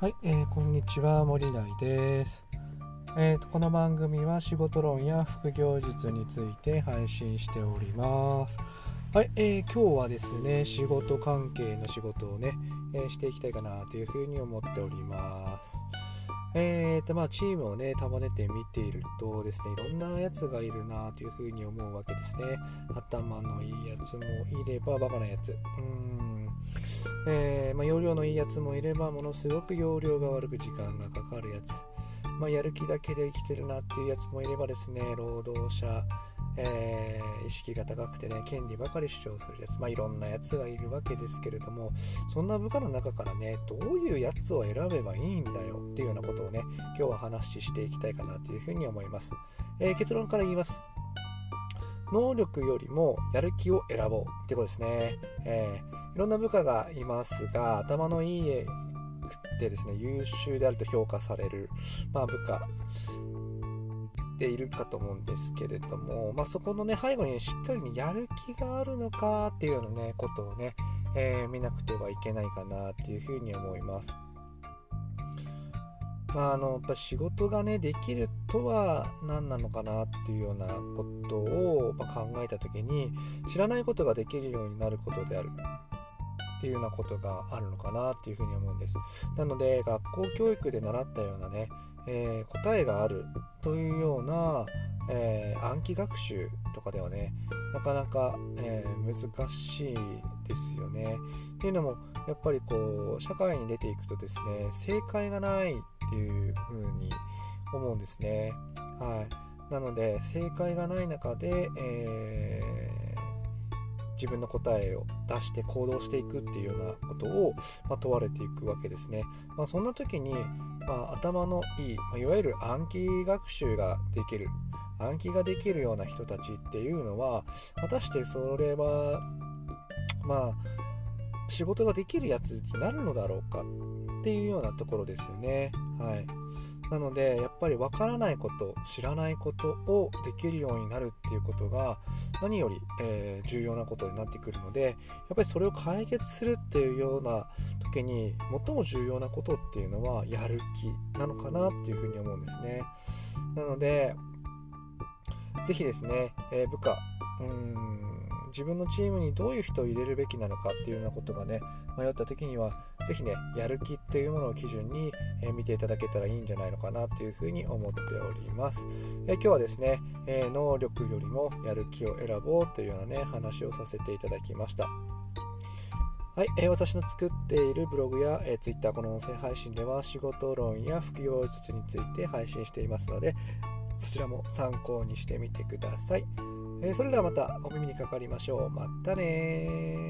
はい、えー、こんにちは森大です、えーと、この番組は仕事論や副業術について配信しております。はい、えー、今日はですね仕事関係の仕事をね、えー、していきたいかなというふうに思っております。えーとまあ、チームをね束ねて見ているとですねいろんなやつがいるなというふうに思うわけですね。頭のいいやつもいればバカなやつ。うん。えー、まあ、容量のいいやつもいればものすごく容量が悪く時間がかかるやつ、まあ、やる気だけで生きてるなっていうやつもいればですね労働者、えー、意識が高くてね権利ばかり主張するやつ、まあ、いろんなやつがいるわけですけれどもそんな部下の中からねどういうやつを選べばいいんだよっていうようなことをね今日は話していきたいかなというふうに思います、えー、結論から言います。能力よりもやる気を選ぼうってことですね、えー、いろんな部下がいますが頭のいいくてですね優秀であると評価される、まあ、部下でいるかと思うんですけれども、まあ、そこのね背後にしっかり、ね、やる気があるのかっていうようなねことをね、えー、見なくてはいけないかなっていうふうに思います。まあ、あのやっぱ仕事がねできるとは何なのかなっていうようなことを、ま考えた時に知らないことができるようになることである。っていうようなことがあるのかなっていうふうに思うんです。なので学校教育で習ったようなね、えー、答えがあるというような、えー、暗記学習とかではねなかなか、えー、難しいですよね。っていうのもやっぱりこう社会に出ていくとですね正解がないっていう風に思うんですね。はい、なので正解がない中で、えー、自分の答えを出して行動していくっていうようなことを、まあ、問われていくわけですね。まあ、そんな時に、まあ、頭のいい、まいわゆる暗記学習ができる暗記ができるような人たちっていうのは果たしてそれはまあ仕事ができるやつになるのだろうかっていうようなところですよね。はい。なので、やっぱり分からないこと、知らないことをできるようになるっていうことが何より、えー、重要なことになってくるので、やっぱりそれを解決するっていうような時に最も重要なことっていうのはやる気なのかなっていうふうに思うんですね。なので、ぜひですね、えー、部下、うん自分のチームにどういう人を入れるべきなのかっていうようなことがね迷った時には是非ねやる気っていうものを基準に、え見ていただけたらいいんじゃないのかなというふうに思っております、え今日はですね、え能力よりもやる気を選ぼうというようなね話をさせていただきましたはい、えー、私の作っているブログや、えー、Twitter この音声配信では仕事論や副業術について配信していますのでそちらも参考にしてみてください。えー、それではまたお耳にかかりましょう。またね